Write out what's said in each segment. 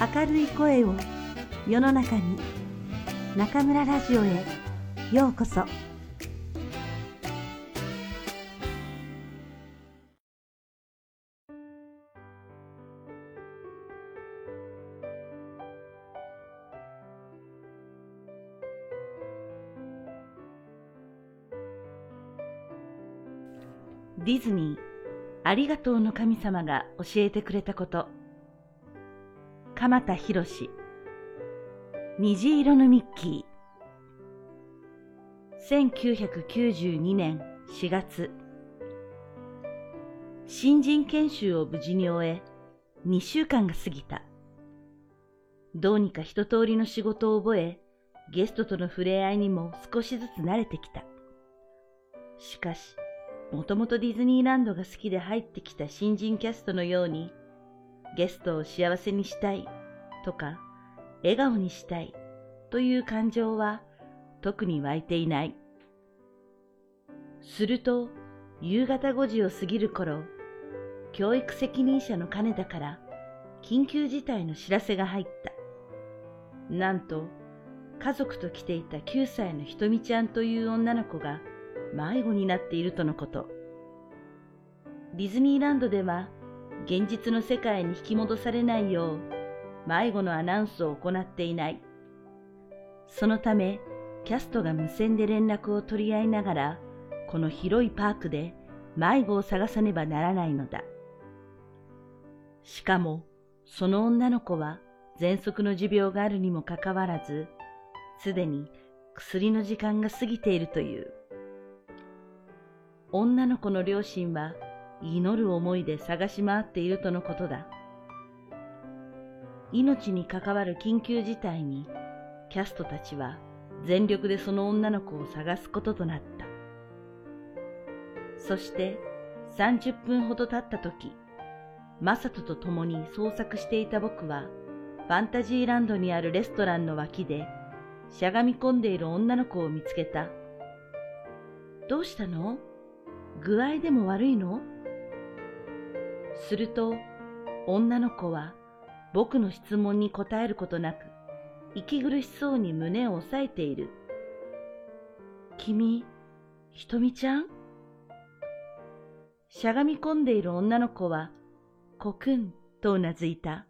明るい声を世の中に中村ラジオへようこそ。ディズニーありがとうの神様が教えてくれたこと。鎌田博虹色のミッキー。1992年4月。新人研修を無事に終え2週間が過ぎた。どうにか一通りの仕事を覚えゲストとの触れ合いにも少しずつ慣れてきた。しかしもともとディズニーランドが好きで入ってきた新人キャストのようにゲストを幸せにしたいとか、笑顔にしたいという感情は特に湧いていない。すると、夕方5時を過ぎる頃、教育責任者の金田から緊急事態の知らせが入った。なんと、家族と来ていた9歳のひとみちゃんという女の子が迷子になっているとのこと。ディズニーランドでは現実の世界に引き戻されないよう迷子のアナウンスを行っていない。そのため、キャストが無線で連絡を取り合いながら、この広いパークで迷子を探さねばならないのだ。しかも、その女の子は喘息の持病があるにもかかわらず、すでに薬の時間が過ぎているという。女の子の両親は祈る思いで探し回っているとのことだ。命に関わる緊急事態に、キャストたちは全力でその女の子を探すこととなった。そして30分ほど経った時、マサトと共に捜索していた僕は、ファンタジーランドにあるレストランの脇で、しゃがみ込んでいる女の子を見つけた。どうしたの？具合でも悪いの？すると、女の子は僕の質問に答えることなく、息苦しそうに胸を押さえている。君、ひとみちゃん？しゃがみ込んでいる女の子は、コクンとうなずいた。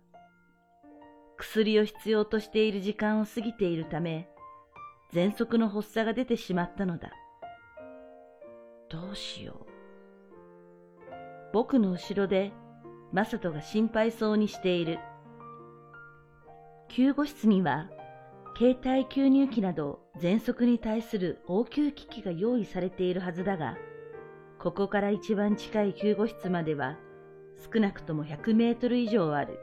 薬を必要としている時間を過ぎているため、喘息の発作が出てしまったのだ。どうしよう。僕の後ろで、マサトが心配そうにしている。救護室には、携帯吸入器など喘息に対する応急機器が用意されているはずだが、ここから一番近い救護室までは少なくとも100メートル以上ある。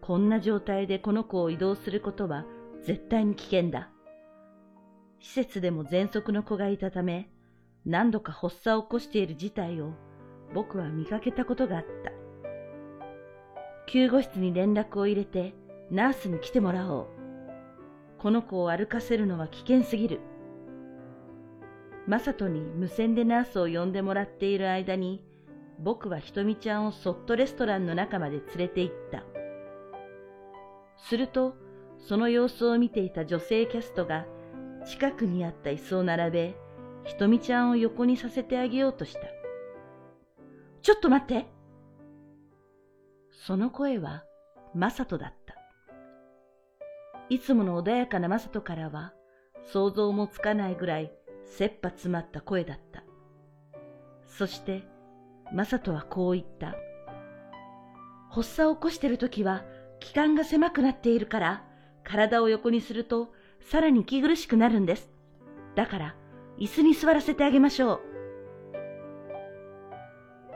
こんな状態でこの子を移動することは絶対に危険だ。施設でも喘息の子がいたため、何度か発作を起こしている事態を僕は見かけたことがあった。救護室に連絡を入れてナースに来てもらおう。この子を歩かせるのは危険すぎる。マサトに無線でナースを呼んでもらっている間に、僕はひとみちゃんをそっとレストランの中まで連れて行った。すると、その様子を見ていた女性キャストが、近くにあった椅子を並べ、ひとみちゃんを横にさせてあげようとした。ちょっと待ってその声は、マサトだった。いつもの穏やかなマサトからは想像もつかないぐらい切羽詰まった声だった。そしてマサトはこう言った。発作を起こしているときは気管が狭くなっているから体を横にするとさらに息苦しくなるんです。だから椅子に座らせてあげましょう。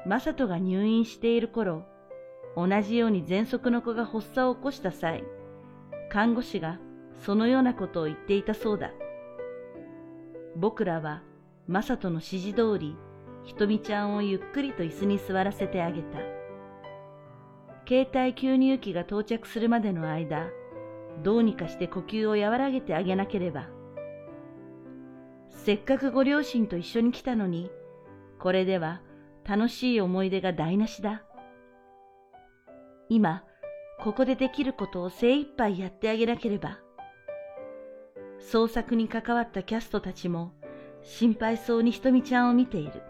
マサトが入院している頃、同じように喘息の子が発作を起こした際、看護師がそのようなことを言っていたそうだ。僕らはマサトの指示通り、ひとみちゃんをゆっくりと椅子に座らせてあげた。携帯吸入器が到着するまでの間、どうにかして呼吸を和らげてあげなければ。せっかくご両親と一緒に来たのに、これでは楽しい思い出が台無しだ。今、ここでできることを精一杯やってあげなければ。創作に関わったキャストたちも心配そうにひとみちゃんを見ている。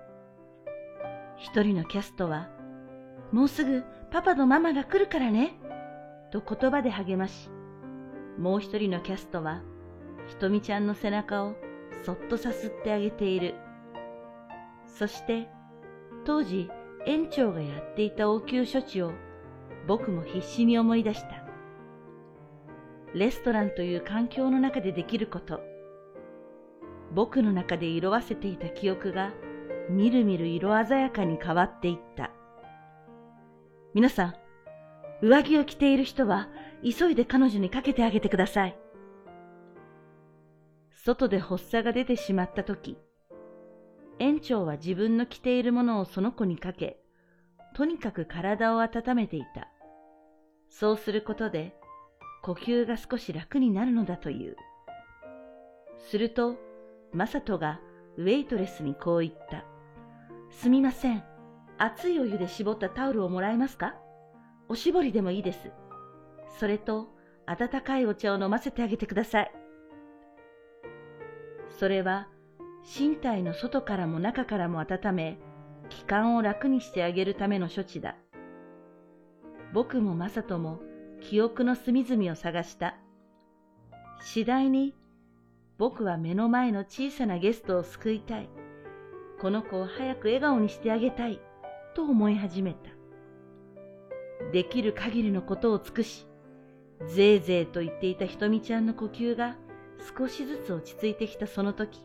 一人のキャストは、もうすぐパパとママが来るからね、と言葉で励まし、もう一人のキャストは、ひとみちゃんの背中をそっとさすってあげている。そして、当時園長がやっていた応急処置を僕も必死に思い出した。レストランという環境の中でできること。僕の中で色あせていた記憶がみるみる色鮮やかに変わっていった。皆さん、上着を着ている人は急いで彼女にかけてあげてください。外で発作が出てしまった時、園長は自分の着ているものをその子にかけ、とにかく体を温めていた。そうすることで、呼吸が少し楽になるのだという。すると、マサトがウェイトレスにこう言った。すみません。熱いお湯で絞ったタオルをもらえますか？おしぼりでもいいです。それと、温かいお茶を飲ませてあげてください。それは、身体の外からも中からも温め、気管を楽にしてあげるための処置だ。僕もマサトも記憶の隅々を探した。次第に僕は目の前の小さなゲストを救いたい。この子を早く笑顔にしてあげたい。と思い始めた。できる限りのことを尽くし、ぜいぜいと言っていたひとみちゃんの呼吸が少しずつ落ち着いてきたその時、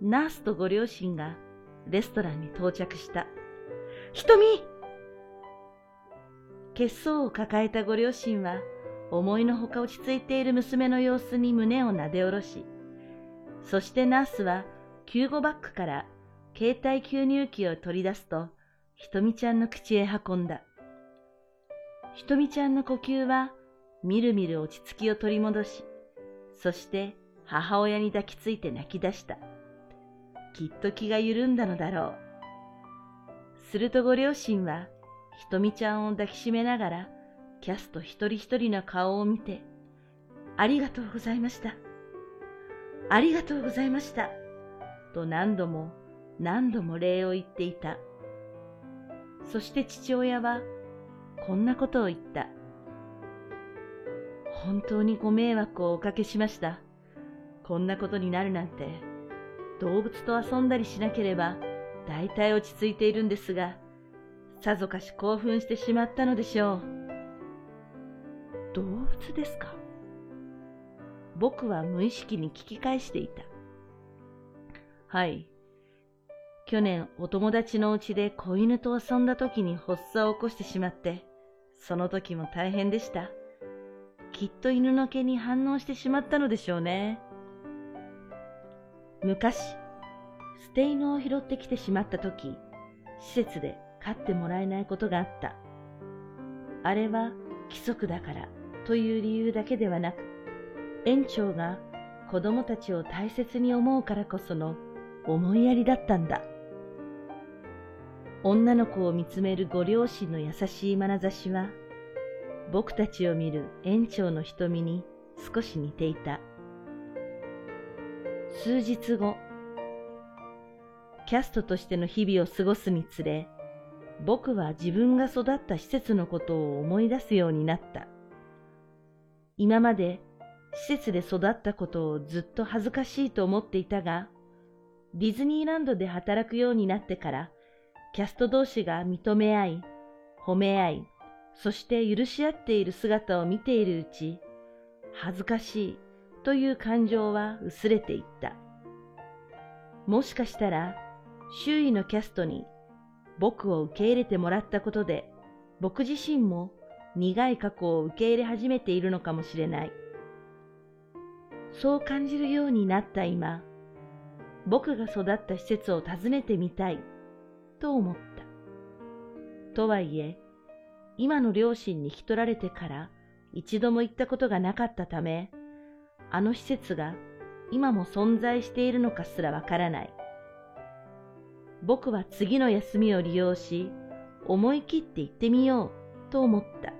ナースとご両親がレストランに到着した。ひとみ血相を抱えたご両親は思いのほか落ち着いている娘の様子に胸をなで下ろし、そしてナースは救護バッグから携帯吸入器を取り出すと、ひとみちゃんの口へ運んだ。ひとみちゃんの呼吸はみるみる落ち着きを取り戻し、そして母親に抱きついて泣き出した。きっと気が緩んだのだろう。するとご両親は、ひとみちゃんを抱きしめながら、キャスト一人一人の顔を見て、ありがとうございました。ありがとうございました。と何度も何度も礼を言っていた。そして父親は、こんなことを言った。本当にご迷惑をおかけしました。こんなことになるなんて、動物と遊んだりしなければ、大体落ち着いているんですが、さぞかし興奮してしまったのでしょう。動物ですか？僕は無意識に聞き返していた。はい。去年お友達のうちで子犬と遊んだ時に発作を起こしてしまって、その時も大変でした。きっと犬の毛に反応してしまったのでしょうね。昔、捨て犬を拾ってきてしまった時、施設で飼ってもらえないことがあった。あれは規則だからという理由だけではなく、園長が子供たちを大切に思うからこその思いやりだったんだ。女の子を見つめるご両親の優しい眼差しは、僕たちを見る園長の瞳に少し似ていた。数日後、キャストとしての日々を過ごすにつれ、僕は自分が育った施設のことを思い出すようになった。今まで施設で育ったことをずっと恥ずかしいと思っていたが、ディズニーランドで働くようになってからキャスト同士が認め合い、褒め合い、そして許し合っている姿を見ているうち、恥ずかしいという感情は薄れていった。もしかしたら、周囲のキャストに僕を受け入れてもらったことで、僕自身も苦い過去を受け入れ始めているのかもしれない。そう感じるようになった今、僕が育った施設を訪ねてみたいと思った。とはいえ、今の両親に引き取られてから一度も行ったことがなかったため、あの施設が今も存在しているのかすらわからない。僕は次の休みを利用し、思い切って行ってみようと思った。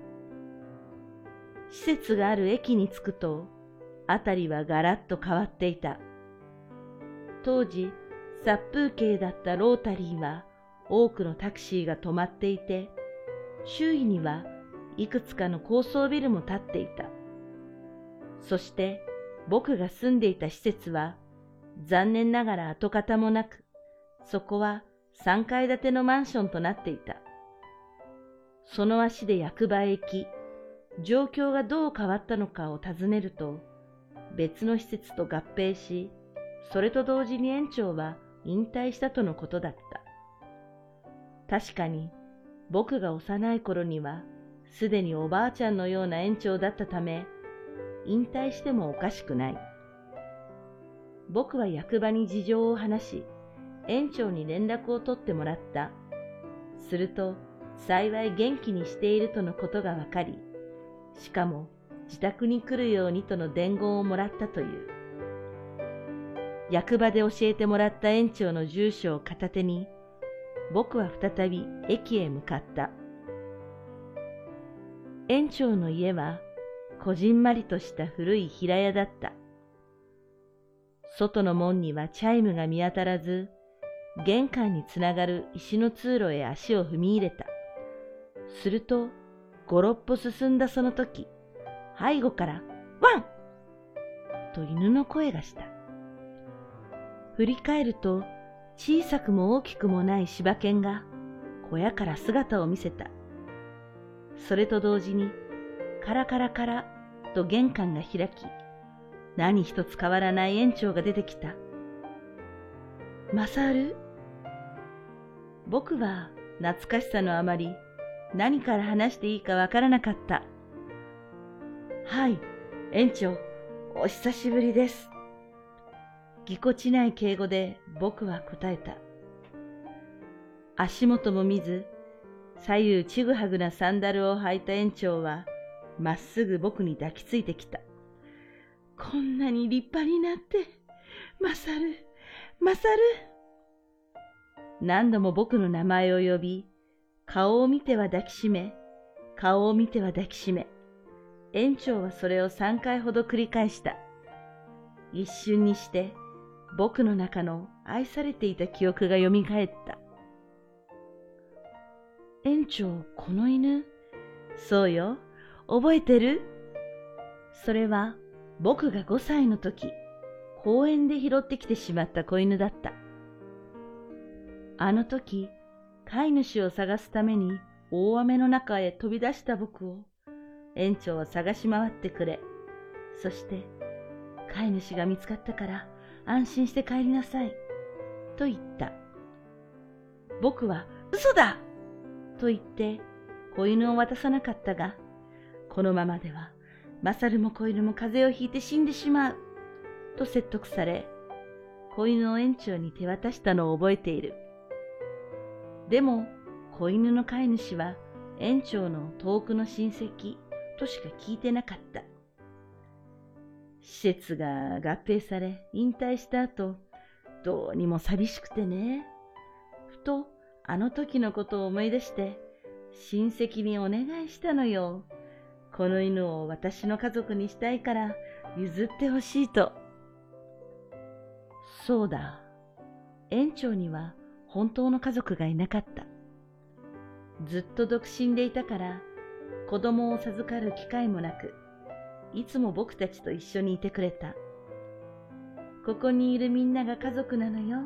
施設がある駅に着くと、あたりはガラッと変わっていた。当時、殺風景だったロータリーは多くのタクシーが止まっていて、周囲にはいくつかの高層ビルも建っていた。そして僕が住んでいた施設は残念ながら跡形もなく、そこは3階建てのマンションとなっていた。その足で役場へ行き、状況がどう変わったのかを尋ねると、別の施設と合併し、それと同時に園長は引退したとのことだった。確かに、僕が幼い頃には、すでにおばあちゃんのような園長だったため、引退してもおかしくない。僕は役場に事情を話し、園長に連絡を取ってもらった。すると、幸い元気にしているとのことがわかり、しかも自宅に来るようにとの伝言をもらったという。役場で教えてもらった園長の住所を片手に、僕は再び駅へ向かった。園長の家は、こじんまりとした古い平屋だった。外の門にはチャイムが見当たらず、玄関につながる石の通路へ足を踏み入れた。すると、五六歩進んだその時、背後から、ワンと犬の声がした。振り返ると、小さくも大きくもない柴犬が小屋から姿を見せた。それと同時に、カラカラカラと玄関が開き、何一つ変わらない園長が出てきた。マサル僕は懐かしさのあまり何から話していいかわからなかった。はい、園長、お久しぶりです。ぎこちない敬語で僕は答えた。足元も見ず、左右ちぐはぐなサンダルを履いた園長は、まっすぐ僕に抱きついてきた。こんなに立派になって、マサル、マサル。何度も僕の名前を呼び、顔を見ては抱きしめ、顔を見ては抱きしめ、園長はそれを三回ほど繰り返した。一瞬にして僕の中の愛されていた記憶が蘇った。園長、この犬？そうよ。覚えてる？それは僕が5歳の時、公園で拾ってきてしまった子犬だった。あの時、飼い主を探すために大雨の中へ飛び出した僕を園長は探し回ってくれ、そして飼い主が見つかったから安心して帰りなさい、と言った。僕は嘘だと言って子犬を渡さなかったが、このままではマサルも子犬も風邪をひいて死んでしまう、と説得され、子犬を園長に手渡したのを覚えている。でも、子犬の飼い主は園長の遠くの親戚としか聞いてなかった。施設が合併され引退した後、どうにも寂しくてね。ふとあの時のことを思い出して、親戚にお願いしたのよ。この犬を私の家族にしたいから譲ってほしいと。そうだ。園長には本当の家族がいなかった。ずっと独身でいたから子供を授かる機会もなく、いつも僕たちと一緒にいてくれた。ここにいるみんなが家族なのよ、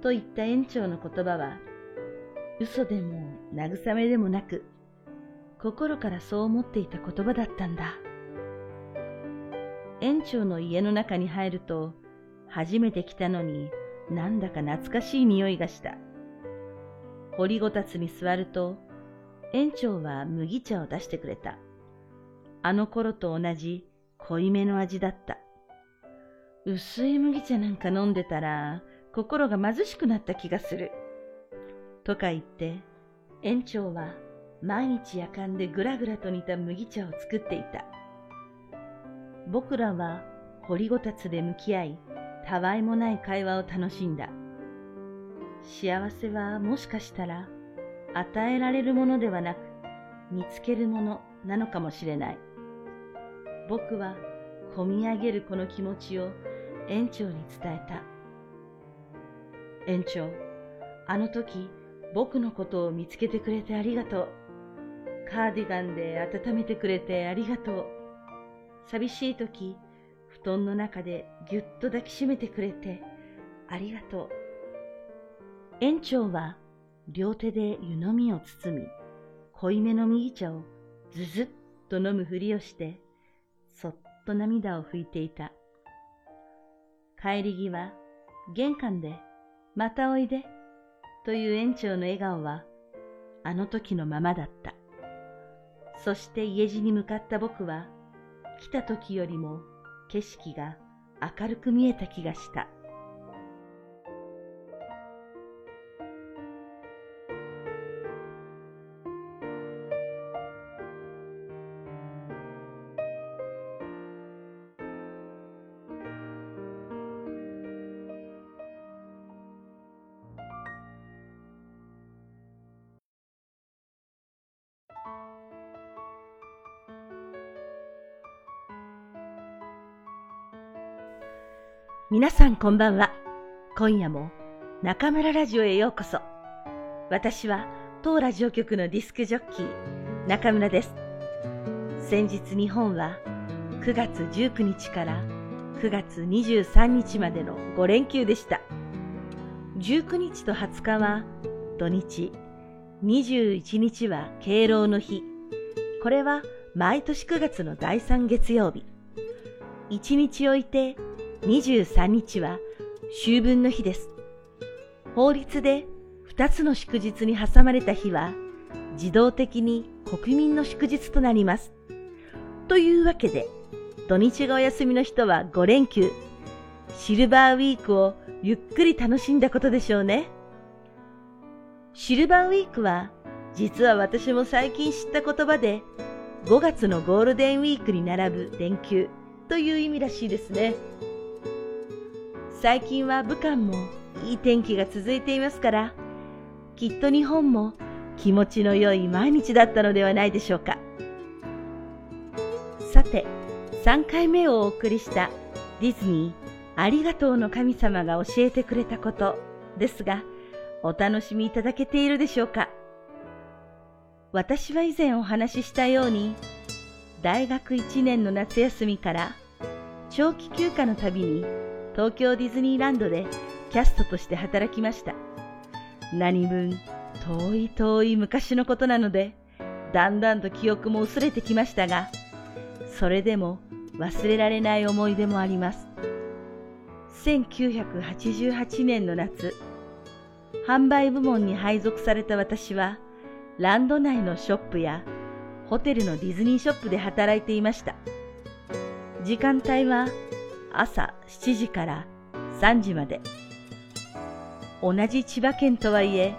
と言った園長の言葉は、嘘でも慰めでもなく、心からそう思っていた言葉だったんだ。園長の家の中に入ると、初めて来たのになんだか懐かしい匂いがした。掘りごたつに座ると、園長は麦茶を出してくれた。あの頃と同じ濃いめの味だった。薄い麦茶なんか飲んでたら心が貧しくなった気がする。とか言って、園長は毎日夜間でぐらぐらと煮た麦茶を作っていた。僕らは掘りごたつで向き合い、たわいもない会話を楽しんだ。幸せはもしかしたら与えられるものではなく見つけるものなのかもしれない。僕はこみ上げるこの気持ちを園長に伝えた。園長、あの時僕のことを見つけてくれてありがとう。カーディガンで温めてくれてありがとう。寂しい時、布団の中でぎゅっと抱きしめてくれてありがとう。園長は両手で湯飲みを包み、濃いめの麦茶をずずっと飲むふりをして、そっと涙を拭いていた。帰り際、玄関で、またおいで、という園長の笑顔は、あの時のままだった。そして家路に向かった僕は、来た時よりも景色が明るく見えた気がした。皆さんこんばんは。今夜も中村ラジオへようこそ。私は当ラジオ局のディスクジョッキー中村です。先日日本は9月19日から9月23日までの5連休でした。19日と20日は土日、21日は敬老の日。これは毎年9月の第3月曜日。1日置いて23日は秋分の日です。法律で2つの祝日に挟まれた日は自動的に国民の祝日となります。というわけで、土日がお休みの人は5連休、シルバーウィークをゆっくり楽しんだことでしょうね。シルバーウィークは実は私も最近知った言葉で5月のゴールデンウィークに並ぶ連休という意味らしいですね。最近は武漢もいい天気が続いていますから、きっと日本も気持ちの良い毎日だったのではないでしょうか。さて、3回目をお送りしたディズニーありがとうの神様が教えてくれたことですが、お楽しみいただけているでしょうか？私は以前お話ししたように、大学1年の夏休みから長期休暇のたびに東京ディズニーランドでキャストとして働きました。何分遠い遠い昔のことなので、だんだんと記憶も薄れてきましたが、それでも忘れられない思い出もあります。1988年の夏、販売部門に配属された私は、ランド内のショップやホテルのディズニーショップで働いていました。時間帯は朝7時から3時まで。同じ千葉県とはいえ、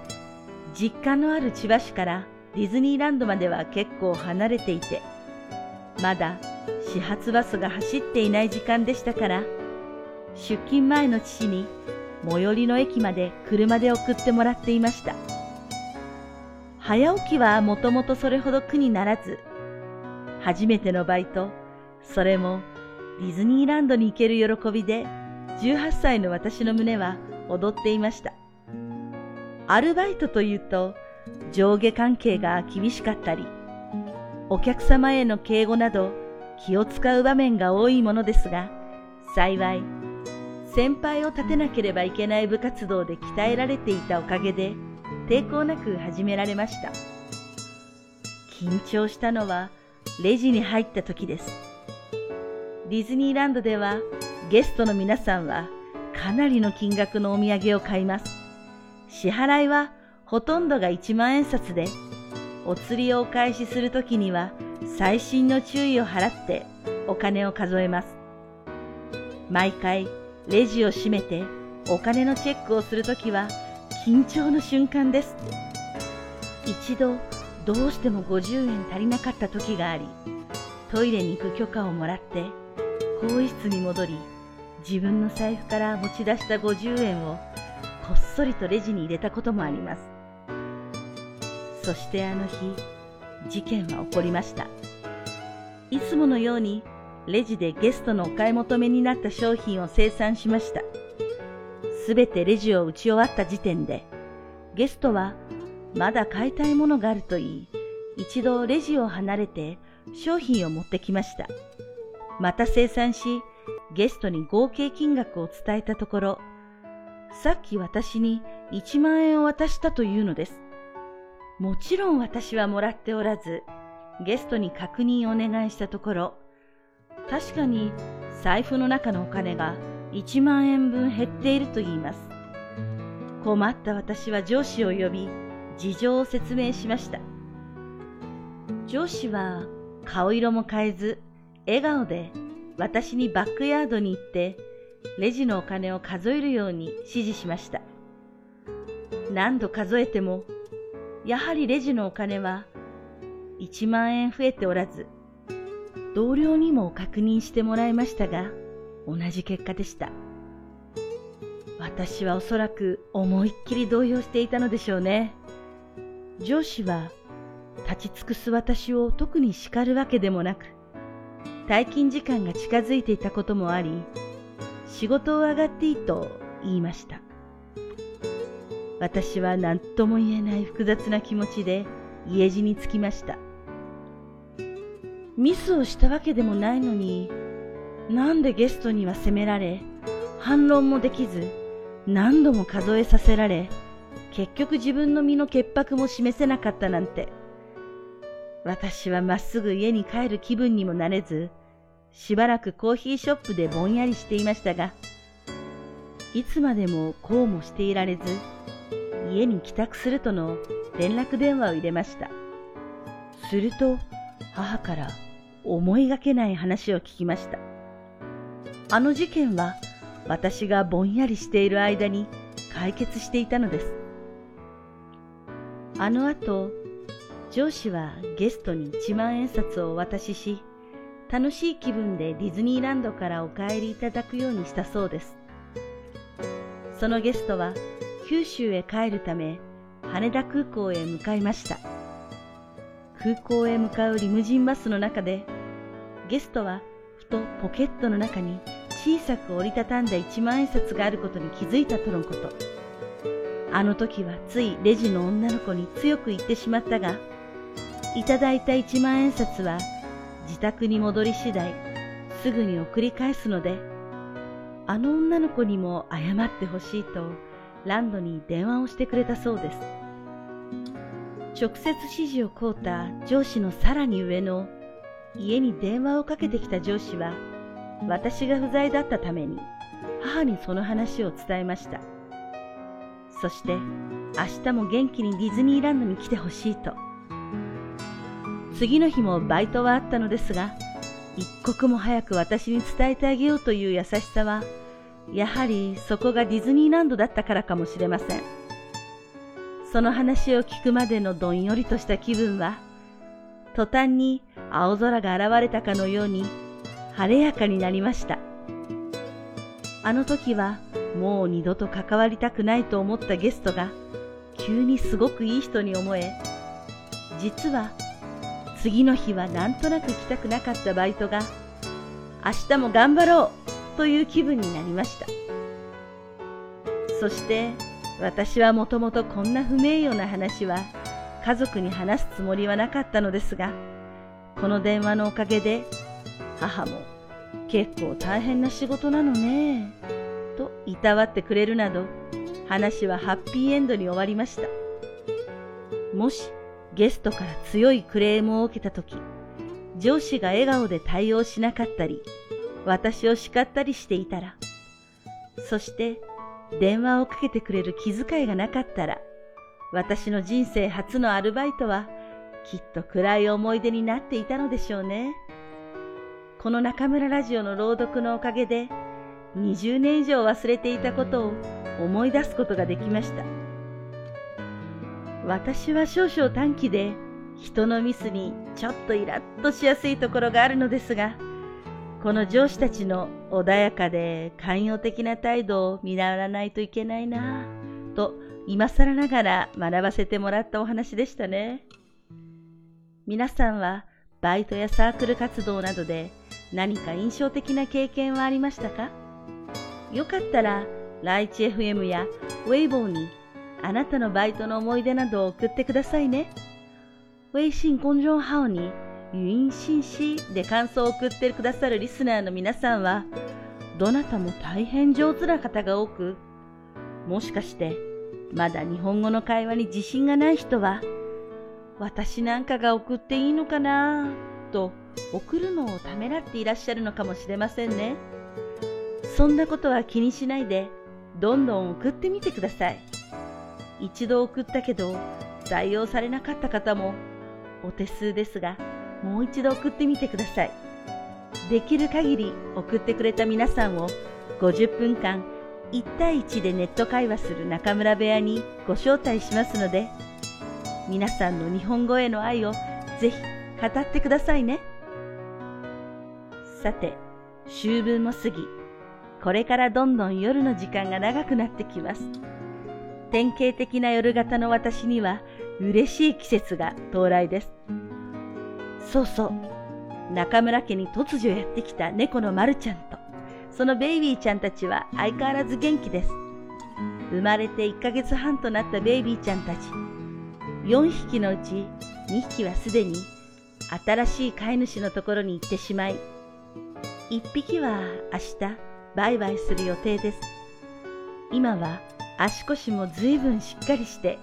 実家のある千葉市からディズニーランドまでは結構離れていて、まだ始発バスが走っていない時間でしたから、出勤前の父に最寄りの駅まで車で送ってもらっていました。早起きはもともとそれほど苦にならず、初めてのバイト、それもディズニーランドに行ける喜びで18歳の私の胸は踊っていました。アルバイトというと上下関係が厳しかったり、お客様への敬語など気を使う場面が多いものですが、幸い先輩を立てなければいけない部活動で鍛えられていたおかげで抵抗なく始められました。緊張したのはレジに入った時です。ディズニーランドではゲストの皆さんはかなりの金額のお土産を買います。支払いはほとんどが1万円札で、お釣りをお返しするときには細心の注意を払ってお金を数えます。毎回レジを閉めてお金のチェックをするときは緊張の瞬間です。一度どうしても50円足りなかった時があり、トイレに行く許可をもらって更衣室に戻り、自分の財布から持ち出した50円をこっそりとレジに入れたこともあります。そしてあの日、事件は起こりました。いつものようにレジでゲストのお買い求めになった商品を生産しました。すべてレジを打ち終わった時点で、ゲストはまだ買いたいものがあると言い、一度レジを離れて商品を持ってきました。また生産し、ゲストに合計金額を伝えたところ、さっき私に1万円を渡したというのです。もちろん私はもらっておらず、ゲストに確認をお願いしたところ、確かに財布の中のお金が1万円分減っていると言います。困った私は上司を呼び、事情を説明しました。上司は顔色も変えず、笑顔で私にバックヤードに行って、レジのお金を数えるように指示しました。何度数えても、やはりレジのお金は1万円増えておらず、同僚にも確認してもらいましたが、同じ結果でした。私はおそらく思いっきり動揺していたのでしょうね。上司は立ち尽くす私を特に叱るわけでもなく、退勤時間が近づいていたこともあり、仕事を上がっていいと言いました。私は何とも言えない複雑な気持ちで家路に着きました。ミスをしたわけでもないのに、なんでゲストには責められ、反論もできず、何度も数えさせられ、結局自分の身の潔白も示せなかったなんて。私はまっすぐ家に帰る気分にもなれず、しばらくコーヒーショップでぼんやりしていましたが、いつまでもこうもしていられず、家に帰宅するとの連絡電話を入れました。すると、母から思いがけない話を聞きました。あの事件は私がぼんやりしている間に解決していたのです。あの後、上司はゲストに1万円札をお渡しし、楽しい気分でディズニーランドからお帰りいただくようにしたそうです。そのゲストは九州へ帰るため羽田空港へ向かいました。空港へ向かうリムジンバスの中でゲストはふとポケットの中に小さく折りたたんだ一万円札があることに気づいたとのこと。あの時はついレジの女の子に強く言ってしまったが、いただいた一万円札は自宅に戻り次第すぐに送り返すので、あの女の子にも謝ってほしいとランドに電話をしてくれたそうです。直接指示を請うた上司のさらに上の家に電話をかけてきた上司は私が不在だったために母にその話を伝えました。そして明日も元気にディズニーランドに来てほしいと。次の日もバイトはあったのですが、一刻も早く私に伝えてあげようという優しさは、やはりそこがディズニーランドだったからかもしれません。その話を聞くまでのどんよりとした気分は、途端に青空が現れたかのように晴れやかになりました。あの時はもう二度と関わりたくないと思ったゲストが急にすごくいい人に思え、実は次の日はなんとなく来たくなかったバイトが明日も頑張ろうという気分になりました。そして私はもともとこんな不名誉な話は家族に話すつもりはなかったのですが、この電話のおかげで母も結構大変な仕事なのねといたわってくれるなど話はハッピーエンドに終わりました。もしゲストから強いクレームを受けたとき、上司が笑顔で対応しなかったり、私を叱ったりしていたら、そして電話をかけてくれる気遣いがなかったら、私の人生初のアルバイトはきっと暗い思い出になっていたのでしょうね。この中村ラジオの朗読のおかげで20年以上忘れていたことを思い出すことができました。私は少々短気で人のミスにちょっとイラッとしやすいところがあるのですが、この上司たちの穏やかで寛容的な態度を見習わないといけないなと今更ながら学ばせてもらったお話でしたね。皆さんはバイトやサークル活動などで何か印象的な経験はありましたか？よかったら、ライチ FM やウェイボーにあなたのバイトの思い出などを送ってくださいね。微信公众号に語音信息で感想を送ってくださるリスナーの皆さんは、どなたも大変上手な方が多く、もしかしてまだ日本語の会話に自信がない人は、私なんかが送っていいのかなと送るのをためらっていらっしゃるのかもしれませんね。そんなことは気にしないで、どんどん送ってみてください。一度送ったけど、採用されなかった方も、お手数ですが、もう一度送ってみてください。できる限り送ってくれた皆さんを50分間1対1でネット会話する中村部屋にご招待しますので、皆さんの日本語への愛をぜひ語ってくださいね。さて、秋分も過ぎ、これからどんどん夜の時間が長くなってきます。典型的な夜型の私には嬉しい季節が到来です。そうそう、中村家に突如やってきた猫のまるちゃんと、そのベイビーちゃんたちは相変わらず元気です。生まれて1ヶ月半となったベイビーちゃんたち、4匹のうち2匹はすでに新しい飼い主のところに行ってしまい、1匹は明日バイバイする予定です。今は足腰もずいぶんしっかりして、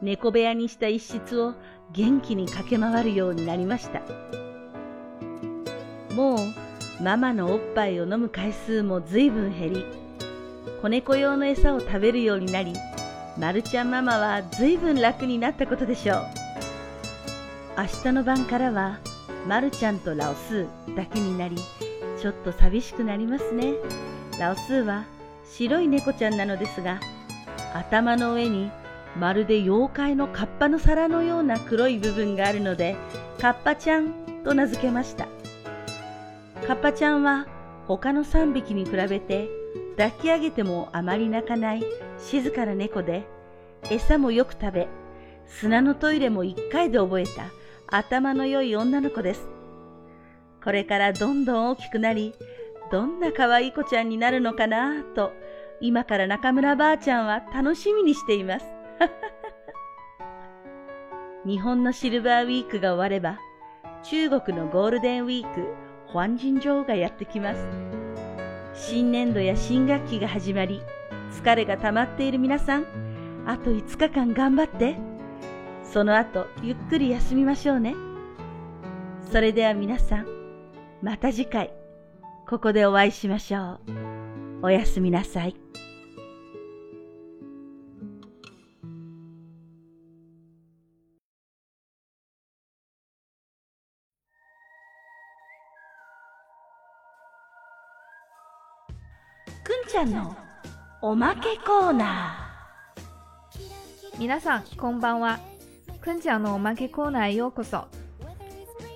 猫部屋にした一室を元気に駆け回るようになりました。もうママのおっぱいを飲む回数もずいぶん減り、子猫用の餌を食べるようになり、まるちゃんママはずいぶん楽になったことでしょう。明日の晩からは、まるちゃんとラオスーだけになり、ちょっと寂しくなりますね。ラオスーは白い猫ちゃんなのですが、頭の上にまるで妖怪のカッパの皿のような黒い部分があるので、カッパちゃんと名付けました。カッパちゃんは他の3匹に比べて抱き上げてもあまり泣かない静かな猫で、餌もよく食べ、砂のトイレも1回で覚えた頭の良い女の子です。これからどんどん大きくなり、どんな可愛い子ちゃんになるのかなと今から中村ばあちゃんは楽しみにしています。日本のシルバーウィークが終われば、中国のゴールデンウィーク、ンジン城がやってきます。新年度や新学期が始まり、疲れが溜まっている皆さん、あと5日間頑張って。その後、ゆっくり休みましょうね。それでは皆さん、また次回、ここでお会いしましょう。おやすみなさい。くんちゃんのおまけコーナー。皆さんこんばんは。くんちゃんのおまけコーナーへようこそ。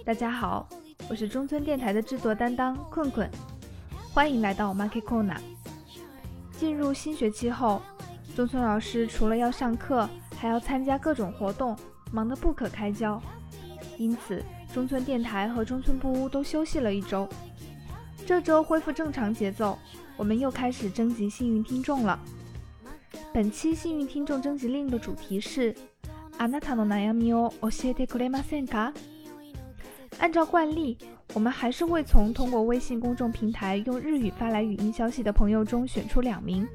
大家好，我是中村电台的制作担当困困，欢迎来到 Market Corner。进入新学期后，中村老师除了要上课，还要参加各种活动，忙得不可开交。因此，中村电台和中村布屋都休息了一周。这周恢复正常节奏。我们又开始征集幸运听众了。本期幸运听众征集令的主题是“あなたの悩みを教えてくれませんか”。 按照惯例，我们还是会从通过微信公众平台用日语发来语音消息的朋友中选出两名，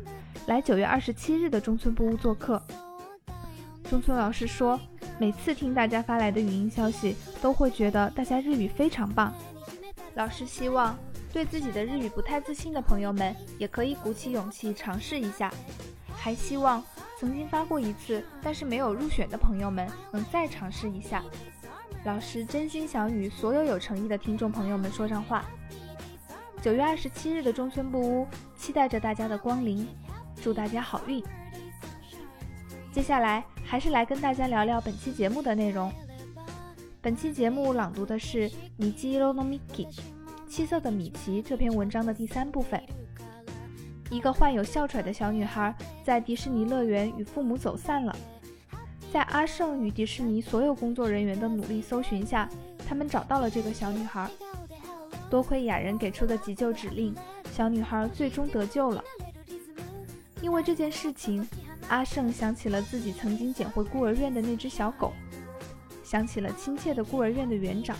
来九月二十七日的中村布屋做客。中村老师说，每次听大家发来的语音消息，都会觉得大家日语非常棒。老师希望。对自己的日语不太自信的朋友们，也可以鼓起勇气尝试一下。还希望曾经发过一次但是没有入选的朋友们，能再尝试一下。老师真心想与所有有诚意的听众朋友们说上话。九月二十七日的中村布屋，期待着大家的光临，祝大家好运。接下来还是来跟大家聊聊本期节目的内容。本期节目朗读的是米基罗诺米奇。七色的米奇这篇文章的第三部分：一个患有哮喘的小女孩在迪士尼乐园与父母走散了。在阿胜与迪士尼所有工作人员的努力搜寻下，他们找到了这个小女孩。多亏雅人给出的急救指令，小女孩最终得救了。因为这件事情，阿胜想起了自己曾经捡回孤儿院的那只小狗，想起了亲切的孤儿院的园长。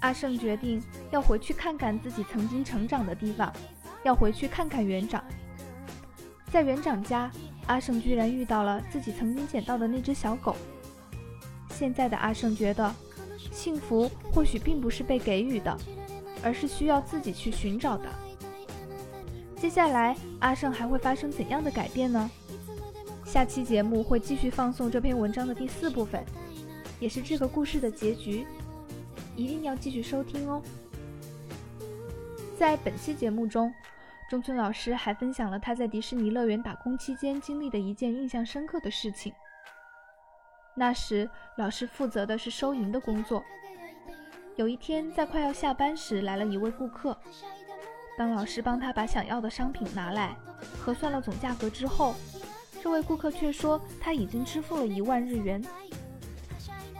阿胜决定要回去看看自己曾经成长的地方，要回去看看园长。在园长家，阿胜居然遇到了自己曾经捡到的那只小狗。现在的阿胜觉得，幸福或许并不是被给予的，而是需要自己去寻找的。接下来，阿胜还会发生怎样的改变呢？下期节目会继续放送这篇文章的第四部分，也是这个故事的结局。一定要继续收听哦！在本期节目中，中村老师还分享了他在迪士尼乐园打工期间经历的一件印象深刻的事情。那时，老师负责的是收银的工作。有一天，在快要下班时，来了一位顾客。当老师帮他把想要的商品拿来，核算了总价格之后，这位顾客却说他已经支付了一万日元。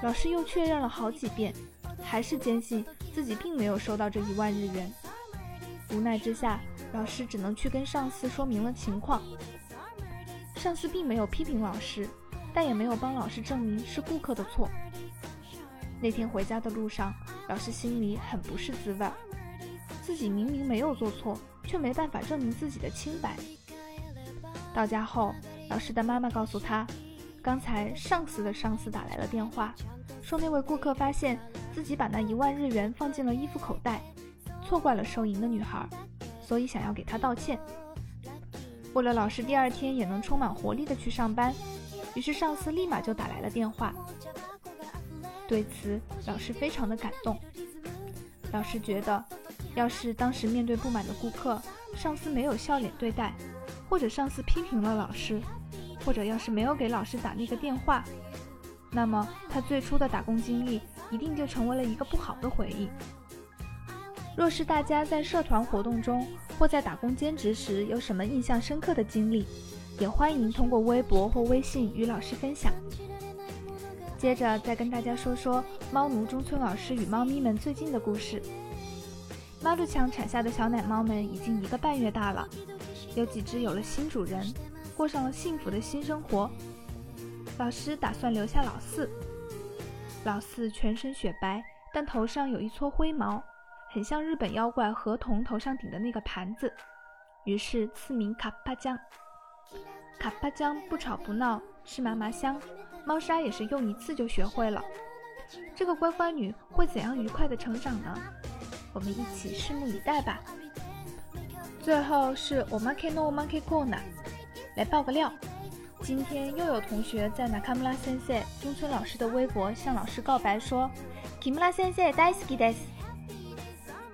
老师又确认了好几遍。还是坚信自己并没有收到这一万日元，无奈之下，老师只能去跟上司说明了情况。上司并没有批评老师，但也没有帮老师证明是顾客的错。那天回家的路上，老师心里很不是滋味，自己明明没有做错，却没办法证明自己的清白。到家后，老师的妈妈告诉他，刚才上司的上司打来了电话，说那位顾客发现。自己把那一万日元放进了衣服口袋，错怪了收银的女孩，所以想要给他道歉。为了老师第二天也能充满活力的去上班，于是上司立马就打来了电话。对此，老师非常的感动。老师觉得，要是当时面对不满的顾客，上司没有笑脸对待，或者上司批评了老师，或者要是没有给老师打那个电话，那么他最初的打工经历。一定就成为了一个不好的回忆。若是大家在社团活动中或在打工兼职时有什么印象深刻的经历，也欢迎通过微博或微信与老师分享。接着再跟大家说说猫奴中村老师与猫咪们最近的故事。妈路强产下的小奶猫们已经一个半月大了，有几只有了新主人，过上了幸福的新生活。老师打算留下老四。老四全身雪白，但头上有一撮灰毛，很像日本妖怪河童头上顶的那个盘子，于是赐名卡帕江。卡帕江不吵不闹，吃嘛嘛香，猫砂也是用一次就学会了。这个乖乖女会怎样愉快的成长呢？我们一起拭目以待吧。最后是 omake no omake kona，来爆个料。今天又有同学在 Nakamura Sensei 中村老师的微博向老师告白说，Kimura Sensei 大好きです。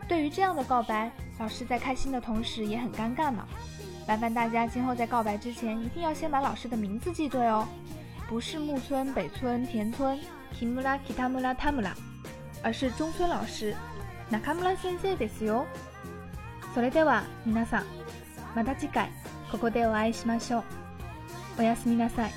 对于这样的告白，老师在开心的同时也很尴尬呢。麻烦大家今后在告白之前一定要先把老师的名字记对哦，不是木村、北村、田村 Kimura Kitamura Tamura，而是中村老师 Nakamura Sensei ですよ。それでは皆さん、また次回ここでお会いしましょう。おやすみなさい。